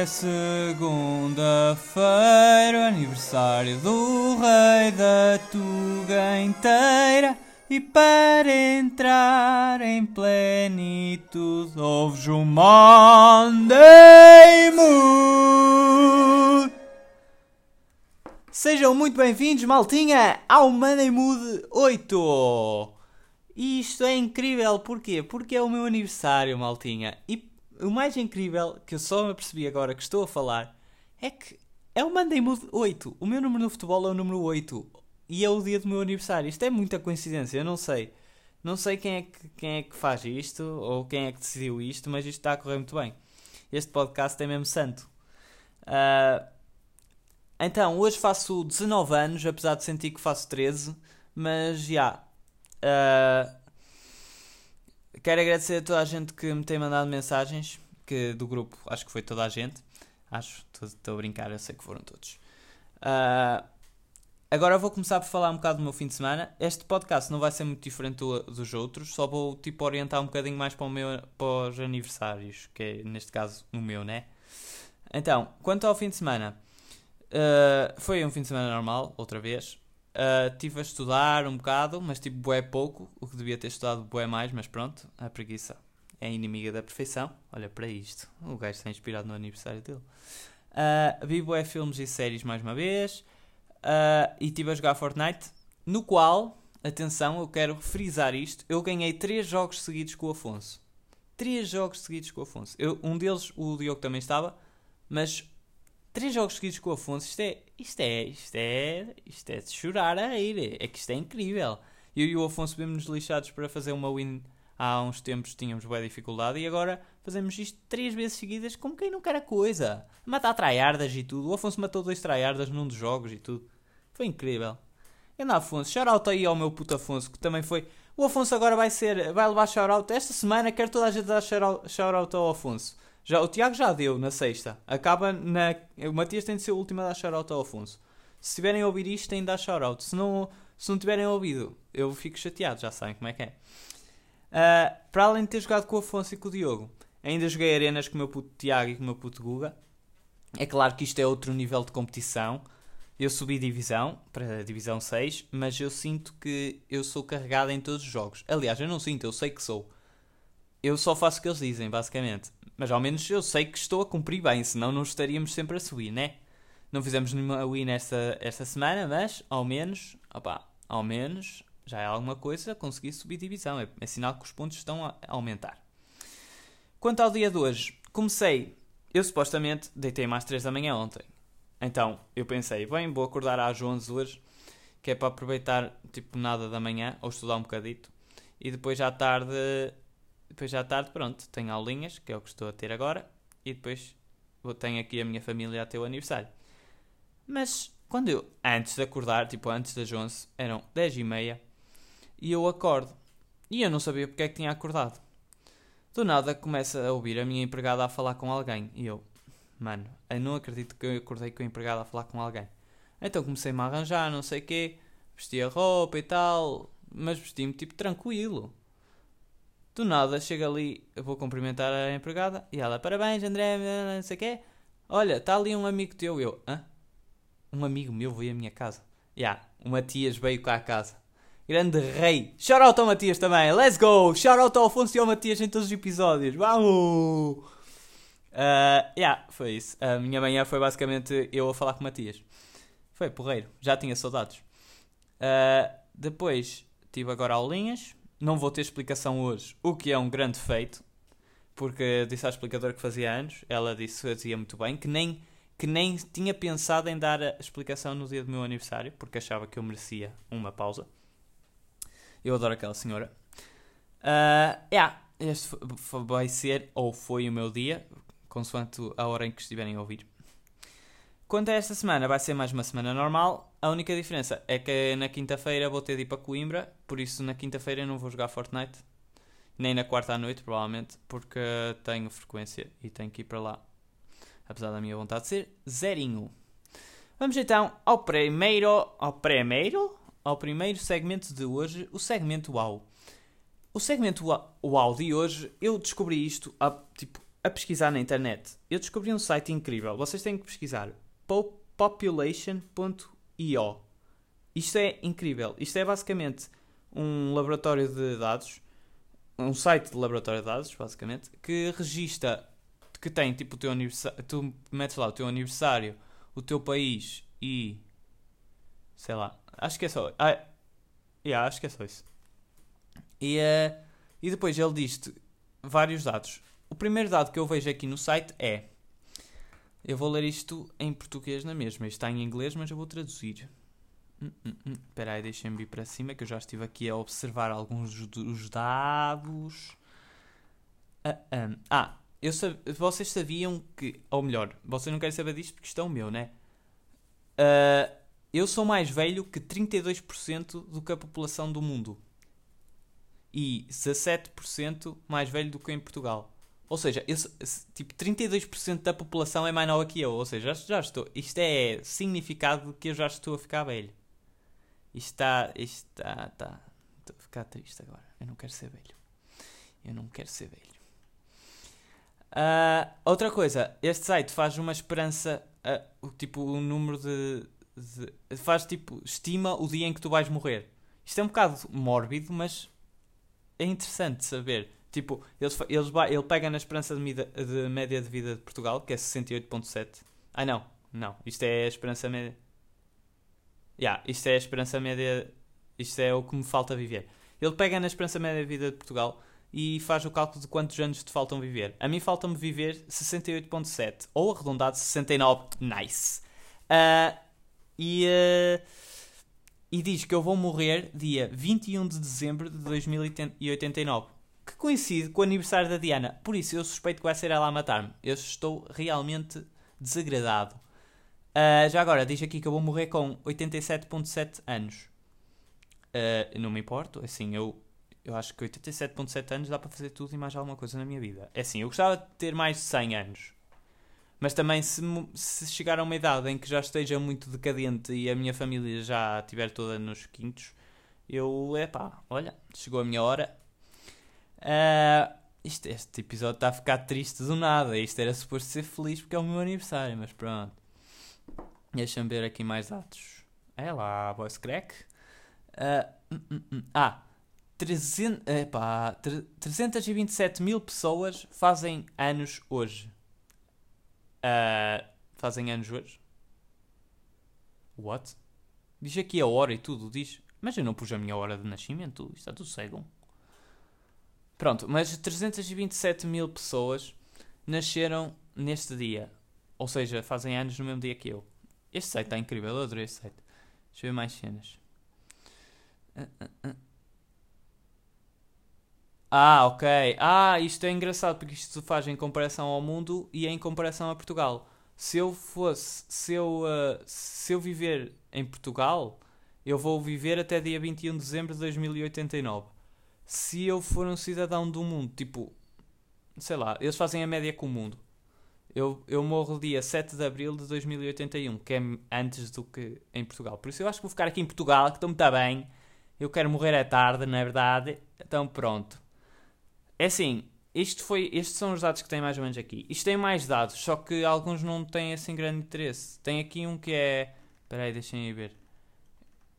é segunda-feira, aniversário do rei da Tuga inteira. E para entrar em plenitude, ouves o Monday Mood. Sejam muito bem-vindos, maltinha, ao Monday Mood 8. E isto é incrível, porquê? Porque é o meu aniversário, maltinha. E o mais incrível, que eu só me percebi agora que estou a falar, é que é o Monday Mood 8. O meu número no futebol é o número 8 e é o dia do meu aniversário. Isto é muita coincidência, eu não sei. Não sei quem é que, quem é que faz isto ou quem é que decidiu isto, mas isto está a correr muito bem. Este podcast é mesmo santo. Uh, então, hoje faço 19 anos, apesar de sentir que faço 13, mas já. Yeah, uh, quero agradecer a toda a gente que me tem mandado mensagens, que do grupo acho que foi toda a gente. Acho, estou a brincar, eu sei que foram todos. Uh, Agora vou começar por falar um bocado do meu fim de semana. Este podcast não vai ser muito diferente do, dos outros, só vou tipo orientar um bocadinho mais para, o meu, para os aniversários, que é neste caso o meu, né? Então, quanto ao fim de semana, uh, foi um fim de semana normal, outra vez. Uh, tive a estudar um bocado, mas tipo bué pouco, o que devia ter estudado bué mais, mas pronto, a preguiça é inimiga da perfeição. Olha para isto, o gajo está inspirado no aniversário dele. Uh, vi bué filmes e séries mais uma vez. Uh, e estive a jogar Fortnite, no qual, atenção, eu quero frisar isto, eu ganhei 3 jogos seguidos com o Afonso. 3 jogos seguidos com o Afonso. Eu, um deles, o Diogo também estava, mas 3 jogos seguidos com o Afonso, isto é, isto é, isto é, isto é de chorar a ir, é que isto é incrível. Eu e o Afonso vimos-nos lixados para fazer uma win há uns tempos, tínhamos boa dificuldade e agora fazemos isto 3 vezes seguidas como quem não quer a coisa. Matar tryhardas e tudo. O Afonso matou dois tryhardas num dos jogos e tudo. Foi incrível. Anda Afonso, shoutout aí ao meu puto Afonso, que também foi. O Afonso agora vai ser. Vai levar shoutout. Esta semana quero toda a gente dar shoutout ao Afonso. Já, o Tiago já deu na sexta. Acaba na. O Matias tem de ser o último a dar shoutout ao Afonso. Se tiverem a ouvir isto, têm de dar shoutout. Se não, se não tiverem ouvido, eu fico chateado, já sabem como é que é. Uh, para além de ter jogado com o Afonso e com o Diogo, ainda joguei arenas com o meu puto Tiago e com o meu puto Guga. É claro que isto é outro nível de competição. Eu subi divisão para a divisão 6, mas eu sinto que eu sou carregado em todos os jogos. Aliás, eu não sinto, eu sei que sou. Eu só faço o que eles dizem, basicamente. Mas ao menos eu sei que estou a cumprir bem, senão não estaríamos sempre a subir, né? Não fizemos nenhuma win esta, esta semana, mas ao menos, opa, ao menos já é alguma coisa conseguir subir divisão. É, é sinal que os pontos estão a aumentar. Quanto ao dia de hoje, comecei. Eu supostamente deitei mais 3 da manhã ontem. Então, eu pensei, bem, vou acordar às 11 hoje, que é para aproveitar, tipo, nada da manhã, ou estudar um bocadito. E depois à tarde, depois à tarde, pronto, tenho aulinhas, que é o que estou a ter agora. E depois vou, tenho aqui a minha família a ter o aniversário. Mas, quando eu, antes de acordar, tipo, antes das 11, eram 10 e meia, e eu acordo. E eu não sabia porque é que tinha acordado. Do nada começa a ouvir a minha empregada a falar com alguém. E eu, Mano, eu não acredito que eu acordei com o empregado a falar com alguém. Então comecei-me a arranjar, não sei o quê, vesti a roupa e tal, mas vesti-me tipo tranquilo. Do nada, chega ali, eu vou cumprimentar a empregada e ela, parabéns André, não sei o quê. Olha, está ali um amigo teu. Eu, hã? Um amigo meu veio à minha casa. Já, yeah, o Matias veio cá à casa. Grande rei. Shout out ao Matias também. Let's go. Shout out ao Afonso e ao Matias em todos os episódios. Vamos! Uh, yeah, foi isso. A minha manhã foi basicamente eu a falar com o Matias. Foi porreiro, já tinha saudades. Uh, depois tive agora aulinhas. Não vou ter explicação hoje, o que é um grande feito, porque disse à explicadora que fazia anos, ela disse fazia muito bem, que nem, que nem tinha pensado em dar a explicação no dia do meu aniversário, porque achava que eu merecia uma pausa. Eu adoro aquela senhora. Uh, yeah, este vai ser, ou foi o meu dia, consoante a hora em que estiverem a ouvir. Quanto a esta semana, vai ser mais uma semana normal. A única diferença é que na quinta-feira vou ter de ir para Coimbra, por isso na quinta-feira não vou jogar Fortnite, nem na quarta à noite, provavelmente, porque tenho frequência e tenho que ir para lá. Apesar da minha vontade de ser zerinho. Vamos então ao primeiro, ao primeiro, ao primeiro segmento de hoje, o segmento UAU. O segmento UAU de hoje, eu descobri isto há tipo a pesquisar na internet, eu descobri um site incrível. Vocês têm que pesquisar population.io. Isto é incrível. Isto é basicamente um laboratório de dados, um site de laboratório de dados, basicamente, que registra, que tem tipo o teu aniversário, tu metes lá o teu aniversário, o teu país e sei lá, acho que é só, ah, yeah, acho que é só isso. E, uh, e depois ele diz-te vários dados. O primeiro dado que eu vejo aqui no site é. Eu vou ler isto em português na mesma. Isto está em inglês, mas eu vou traduzir. Hum, hum, hum. Espera aí, deixem-me ir para cima que eu já estive aqui a observar alguns dos dados. Ah, um. ah eu sab... vocês sabiam que. Ou melhor, vocês não querem saber disto porque isto é o meu, né? Uh, eu sou mais velho que 32% do que a população do mundo. E 17% mais velho do que em Portugal. Ou seja, eu, tipo, 32% da população é mais nova que eu. Ou seja, já, já estou. Isto é significado de que eu já estou a ficar velho. Isto está. Isto está. está estou a ficar triste agora. Eu não quero ser velho. Eu não quero ser velho. Uh, outra coisa, este site faz uma esperança. Uh, tipo, o número de, de. Faz tipo. Estima o dia em que tu vais morrer. Isto é um bocado mórbido, mas é interessante saber. Tipo, eles, eles, ele pega na esperança de, mida, de média de vida de Portugal, que é 68,7. Ah, não, não. Isto é a esperança média. Yeah, isto é a esperança média. Isto é o que me falta viver. Ele pega na esperança média de vida de Portugal e faz o cálculo de quantos anos te faltam viver. A mim falta-me viver 68,7 ou arredondado 69. Nice. Uh, e, uh, e diz que eu vou morrer dia 21 de dezembro de 2089. Coincide com o aniversário da Diana. Por isso eu suspeito que vai ser ela a matar-me. Eu estou realmente desagradado. Uh, já agora, diz aqui que eu vou morrer com 87.7 anos. Uh, não me importo, assim, eu, eu acho que 87.7 anos dá para fazer tudo e mais alguma coisa na minha vida. É assim, eu gostava de ter mais de 100 anos. Mas também, se, se chegar a uma idade em que já esteja muito decadente e a minha família já estiver toda nos quintos, eu, é pá, olha, chegou a minha hora. Uh, isto, este episódio está a ficar triste do nada. Isto era suposto ser feliz porque é o meu aniversário, mas pronto. Deixa-me ver aqui mais dados. É lá, voice crack. Uh, hum, hum, hum. Ah, 300, epá, 327 mil pessoas fazem anos hoje. Uh, fazem anos hoje? What? Diz aqui a hora e tudo, diz. Mas eu não pus a minha hora de nascimento, está tudo cego. Pronto, mas 327 mil pessoas nasceram neste dia. Ou seja, fazem anos no mesmo dia que eu. Este site está incrível, eu adorei este site. Deixa eu ver mais cenas. Ah, ok. Ah, isto é engraçado porque isto se faz em comparação ao mundo e em comparação a Portugal. Se eu fosse, se eu, uh, se eu viver em Portugal, eu vou viver até dia 21 de dezembro de 2089. Se eu for um cidadão do mundo, tipo, sei lá, eles fazem a média com o mundo. Eu, eu morro dia 7 de abril de 2081, que é antes do que em Portugal. Por isso eu acho que vou ficar aqui em Portugal, que estou muito bem. Eu quero morrer à tarde, na é verdade. Então pronto. É assim, isto foi, estes são os dados que tem mais ou menos aqui. Isto tem mais dados, só que alguns não têm assim grande interesse. Tem aqui um que é. Espera aí, deixem-me ver.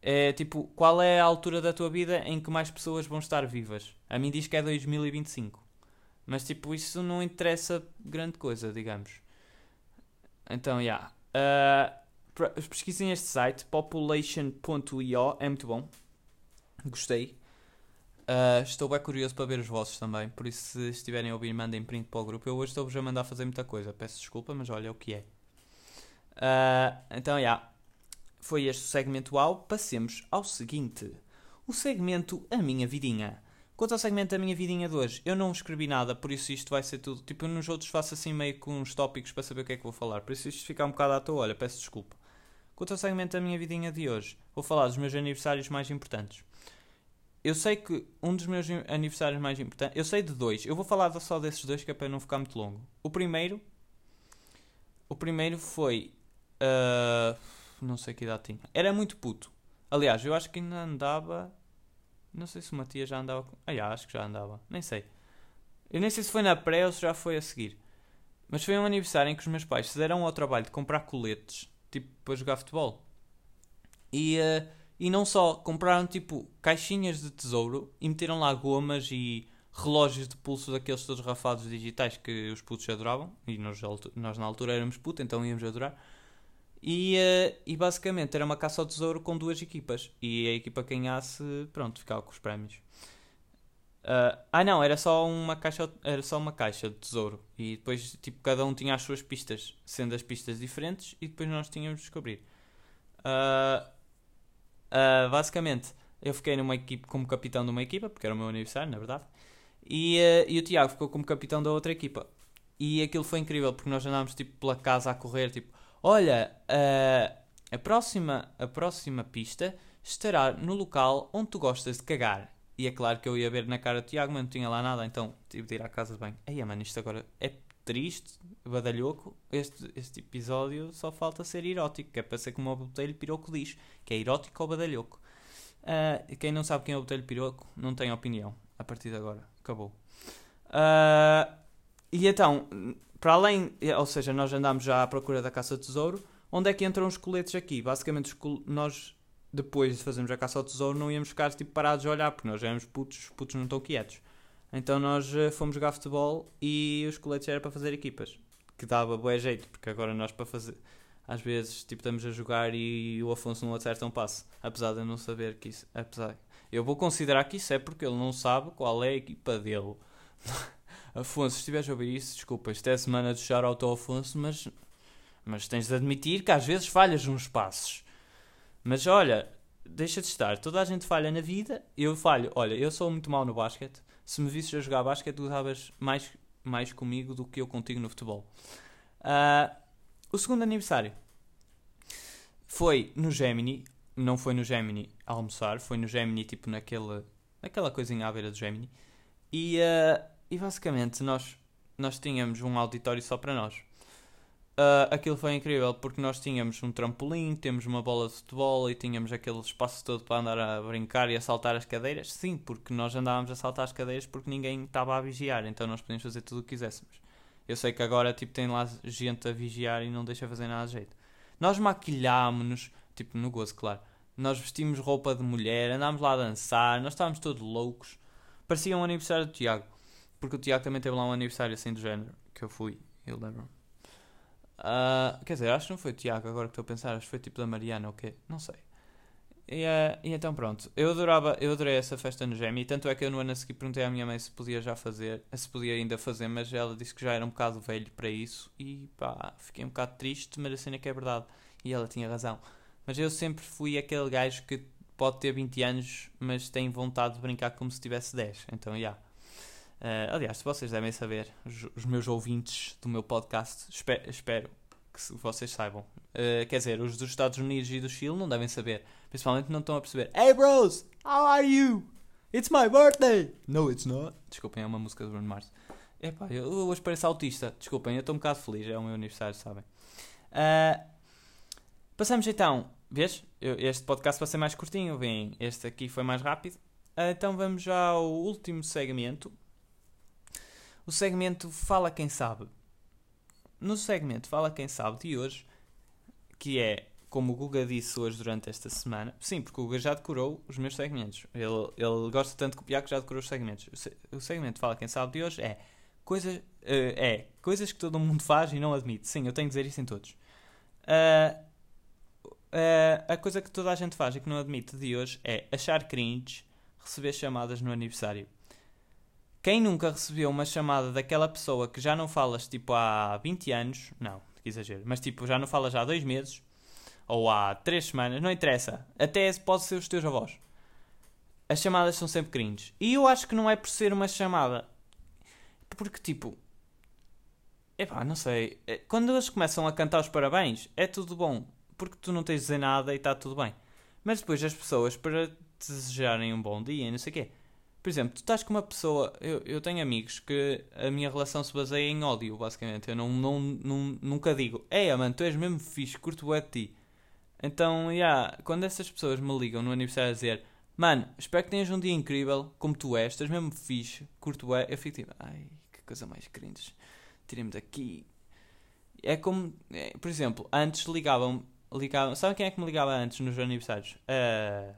É tipo, qual é a altura da tua vida em que mais pessoas vão estar vivas? A mim diz que é 2025. Mas tipo, isso não interessa grande coisa, digamos. Então, já. Yeah. Uh, pesquisem este site, population.io, é muito bom. Gostei. Uh, estou bem curioso para ver os vossos também, por isso se estiverem a ouvir, mandem print para o grupo. Eu hoje estou-vos a mandar fazer muita coisa, peço desculpa, mas olha o que é. Uh, então, já. Yeah. Foi este o segmento A. Passemos ao seguinte: o segmento A Minha Vidinha. Quanto ao segmento da minha vidinha de hoje, eu não escrevi nada, por isso isto vai ser tudo. Tipo, nos outros faço assim meio com uns tópicos para saber o que é que vou falar. Por isso isto fica um bocado à toa, olha, peço desculpa. Quanto ao segmento da minha vidinha de hoje, vou falar dos meus aniversários mais importantes. Eu sei que um dos meus aniversários mais importantes. Eu sei de dois. Eu vou falar só desses dois que é para não ficar muito longo. O primeiro. O primeiro foi. Uh, não sei que idade tinha. Era muito puto. Aliás, eu acho que ainda andava. Não sei se o Matias já andava. Ah, já, acho que já andava. Nem sei. Eu nem sei se foi na pré ou se já foi a seguir. Mas foi um aniversário em que os meus pais se deram ao trabalho de comprar coletes, tipo, para jogar futebol. E, uh, e não só, compraram tipo caixinhas de tesouro e meteram lá gomas e relógios de pulso daqueles todos rafados digitais que os putos adoravam. E nós, nós na altura éramos putos, então íamos adorar. E, uh, e basicamente era uma caça ao tesouro com duas equipas. E a equipa que ganhasse, pronto, ficava com os prémios. Uh, ah não, era só uma caixa, era só uma caixa de tesouro e depois tipo cada um tinha as suas pistas, sendo as pistas diferentes e depois nós tínhamos de descobrir. Uh, uh, basicamente, eu fiquei numa equipe como capitão de uma equipa porque era o meu aniversário, na verdade, e, e o Tiago ficou como capitão da outra equipa. E aquilo foi incrível porque nós andámos tipo pela casa a correr, tipo, olha, a próxima a próxima pista estará no local onde tu gostas de cagar e é claro que eu ia ver na cara do Tiago, mas não tinha lá nada, então tive de ir à casa de banho. Aí, mano, isto agora é triste, badalhoco. Este, este episódio só falta ser erótico, que é para ser como o Botelho Piroco diz, que é erótico ou badalhoco. Uh, quem não sabe quem é o Botelho Piroco não tem opinião. A partir de agora, acabou. Uh, e então, para além, ou seja, nós andámos já à procura da caça de tesouro. Onde é que entram os coletes aqui? Basicamente, nós depois de fazermos a caça ao tesouro, não íamos ficar tipo, parados a olhar, porque nós éramos putos, os putos não estão quietos. Então nós uh, fomos jogar futebol e os coletes era para fazer equipas, que dava boa jeito, porque agora nós para fazer. Às vezes, tipo, estamos a jogar e o Afonso não acerta um passo, apesar de eu não saber que isso. Apesar, eu vou considerar que isso é porque ele não sabe qual é a equipa dele. Afonso, se estiveres a ouvir isso, desculpa, isto é a semana de shout ao Afonso, mas, mas tens de admitir que às vezes falhas uns passos. Mas olha, deixa de estar. Toda a gente falha na vida. Eu falho. Olha, eu sou muito mau no basquete. Se me visses a jogar basquete, tu estavas mais, mais comigo do que eu contigo no futebol. Uh, o segundo aniversário foi no Gemini. Não foi no Gemini almoçar, foi no Gemini, tipo naquele, naquela coisinha à beira do Gemini. E, uh, e basicamente nós, nós tínhamos um auditório só para nós. Uh, aquilo foi incrível porque nós tínhamos um trampolim, temos uma bola de futebol e tínhamos aquele espaço todo para andar a brincar e a saltar as cadeiras. Sim, porque nós andávamos a saltar as cadeiras porque ninguém estava a vigiar, então nós podíamos fazer tudo o que quiséssemos. Eu sei que agora tipo, tem lá gente a vigiar e não deixa fazer nada de jeito. Nós maquilhámos-nos, tipo no gozo, claro. Nós vestimos roupa de mulher, andámos lá a dançar, nós estávamos todos loucos. Parecia um aniversário do Tiago, porque o Tiago também teve lá um aniversário assim do género, que eu fui, eu lembro-me. Uh, quer dizer, acho que não foi o Tiago, agora que estou a pensar, acho que foi tipo da Mariana ou okay? quê, não sei. E, uh, e, então pronto, eu adorava, eu adorei essa festa no Gemi, tanto é que eu no ano a seguir perguntei à minha mãe se podia já fazer, se podia ainda fazer, mas ela disse que já era um bocado velho para isso e pá, fiquei um bocado triste, mas a cena é que é verdade. E ela tinha razão. Mas eu sempre fui aquele gajo que pode ter 20 anos, mas tem vontade de brincar como se tivesse 10. Então, já. Yeah. Uh, aliás, vocês devem saber, os, os, meus ouvintes do meu podcast, espero, espero que vocês saibam. Uh, quer dizer, os dos Estados Unidos e do Chile não devem saber. Principalmente não estão a perceber. Hey bros, how are you? It's my birthday! No, it's not. Desculpem, é uma música do Bruno Mars. Epá, eu hoje pareço autista. Desculpem, eu estou um bocado feliz. É o meu aniversário, sabem? Uh, passamos então. Vês? Eu, este podcast vai ser mais curtinho. Vem, este aqui foi mais rápido. Uh, então vamos já ao último segmento o segmento Fala Quem Sabe. No segmento Fala Quem Sabe de hoje, que é como o Guga disse hoje durante esta semana, sim, porque o Guga já decorou os meus segmentos. Ele, ele gosta tanto de copiar que já decorou os segmentos. O segmento Fala Quem Sabe de hoje é, coisa, uh, é coisas que todo mundo faz e não admite. Sim, eu tenho de dizer isso em todos. Uh, uh, a coisa que toda a gente faz e que não admite de hoje é achar cringe receber chamadas no aniversário. Quem nunca recebeu uma chamada daquela pessoa que já não falas tipo há 20 anos, não, que exagero, mas tipo já não falas há 2 meses ou há 3 semanas, não interessa, até pode ser os teus avós. As chamadas são sempre cringe. E eu acho que não é por ser uma chamada, porque tipo, epá, não sei, é, quando eles começam a cantar os parabéns, é tudo bom, porque tu não tens de dizer nada e está tudo bem. Mas depois as pessoas, para te desejarem um bom dia e não sei o quê por exemplo, tu estás com uma pessoa. Eu, eu tenho amigos que a minha relação se baseia em ódio, basicamente. Eu não, não, não, nunca digo, ei, mano, tu és mesmo fixe, curto o de ti. Então, yeah, quando essas pessoas me ligam no aniversário a dizer, mano, espero que tenhas um dia incrível, como tu és, estás mesmo fixe, curto o eu fico tipo, ai, que coisa mais cringe. Tirem-me daqui. É como, é, por exemplo, antes ligavam, ligavam. Sabe quem é que me ligava antes nos aniversários? Uh,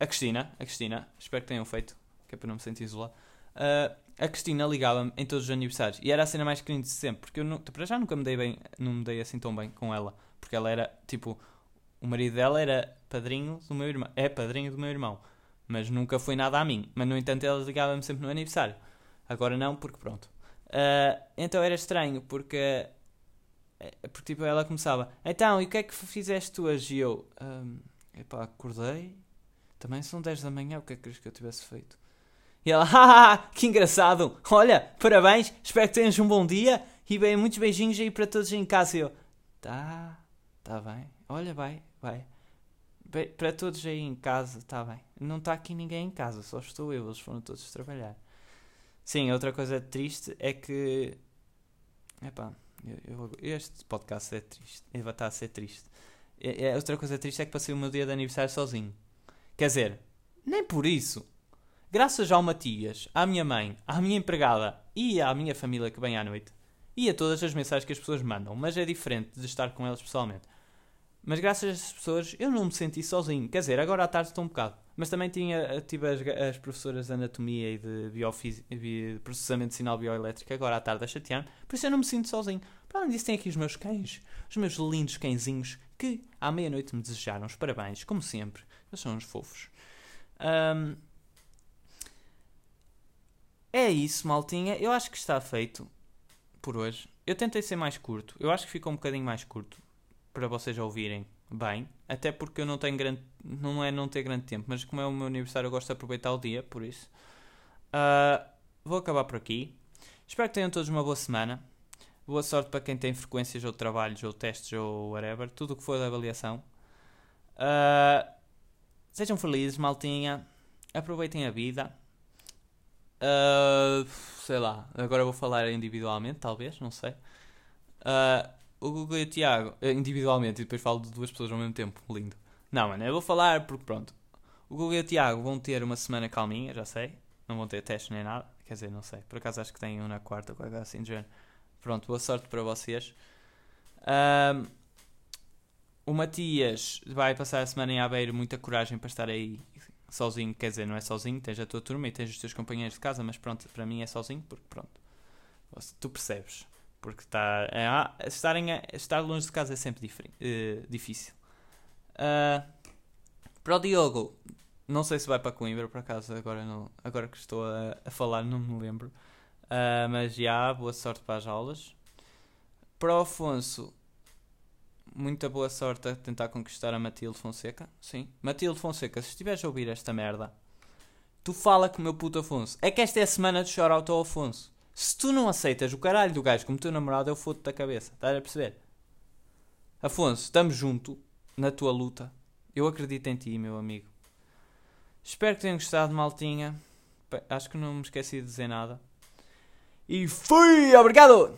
a Cristina. A Cristina. Espero que tenham feito, que é para não me sentir isolado. Uh, a Cristina ligava-me em todos os aniversários. E era a cena mais cringe de sempre. Porque eu, não, para já, nunca me dei bem, não me dei assim tão bem com ela. Porque ela era, tipo, o marido dela era padrinho do meu irmão. É padrinho do meu irmão. Mas nunca foi nada a mim. Mas, no entanto, ela ligava-me sempre no aniversário. Agora não, porque pronto. Uh, então era estranho, porque é, porque tipo, ela começava, então, e o que é que fizeste hoje? E eu, epá, acordei, também são 10 da manhã, o que é que queres que eu tivesse feito? E ela, haha, que engraçado, olha, parabéns, espero que tenhas um bom dia e bem, muitos beijinhos aí para todos em casa. E eu, tá, tá bem, olha, vai, vai. Para todos aí em casa, tá bem. Não está aqui ninguém em casa, só estou eu, eles foram todos trabalhar. Sim, outra coisa triste é que, epá, eu, eu, este podcast é triste. Ele vai estar a ser triste. É, é, outra coisa triste é que passei o meu dia de aniversário sozinho. Quer dizer, nem por isso. Graças ao Matias, à minha mãe, à minha empregada e à minha família que vem à noite, e a todas as mensagens que as pessoas mandam, mas é diferente de estar com elas pessoalmente. Mas graças a essas pessoas eu não me senti sozinho. Quer dizer, agora à tarde estou um bocado. Mas também tinha, tive as, as professoras de anatomia e de, de processamento de sinal bioelétrico agora à tarde a chatear por isso eu não me sinto sozinho. Para além disso, tem aqui os meus cães, os meus lindos cãezinhos que à meia-noite me desejaram os parabéns, como sempre. Eles são uns fofos. Um, é isso, maltinha. Eu acho que está feito por hoje. Eu tentei ser mais curto. Eu acho que ficou um bocadinho mais curto para vocês ouvirem bem. Até porque eu não tenho grande. Não é não ter grande tempo, mas como é o meu aniversário, eu gosto de aproveitar o dia, por isso. Uh, vou acabar por aqui. Espero que tenham todos uma boa semana. Boa sorte para quem tem frequências ou trabalhos ou testes ou whatever. Tudo o que for da avaliação. Uh, sejam felizes, maltinha. Aproveitem a vida. Uh, sei lá, agora vou falar individualmente, talvez, não sei. Uh, o Google e o Tiago, eh, individualmente, e depois falo de duas pessoas ao mesmo tempo, lindo. Não, mano, eu vou falar porque pronto. O Google e o Tiago vão ter uma semana calminha, já sei. Não vão ter testes nem nada. Quer dizer, não sei. Por acaso acho que têm um na quarta, qualquer assim de Pronto, boa sorte para vocês. Um, o Matias vai passar a semana em Aveiro, muita coragem para estar aí sozinho. Quer dizer, não é sozinho, tens a tua turma e tens os teus companheiros de casa, mas pronto, para mim é sozinho, porque pronto. Tu percebes. Porque tá, é, estarem a, estar longe de casa é sempre uh, difícil. Uh, para o Diogo, não sei se vai para Coimbra, por acaso, agora, não, agora que estou a, a falar, não me lembro. Uh, mas já, boa sorte para as aulas. Para o Afonso, muita boa sorte a tentar conquistar a Matilde Fonseca. Sim, Matilde Fonseca, se estiveres a ouvir esta merda, tu fala com o meu puto Afonso. É que esta é a semana de chorar ao Afonso. Se tu não aceitas o caralho do gajo como teu namorado, eu foto-te da cabeça. Estás a perceber? Afonso, estamos junto na tua luta. Eu acredito em ti, meu amigo. Espero que tenham gostado, maltinha. Acho que não me esqueci de dizer nada. E fui! Obrigado!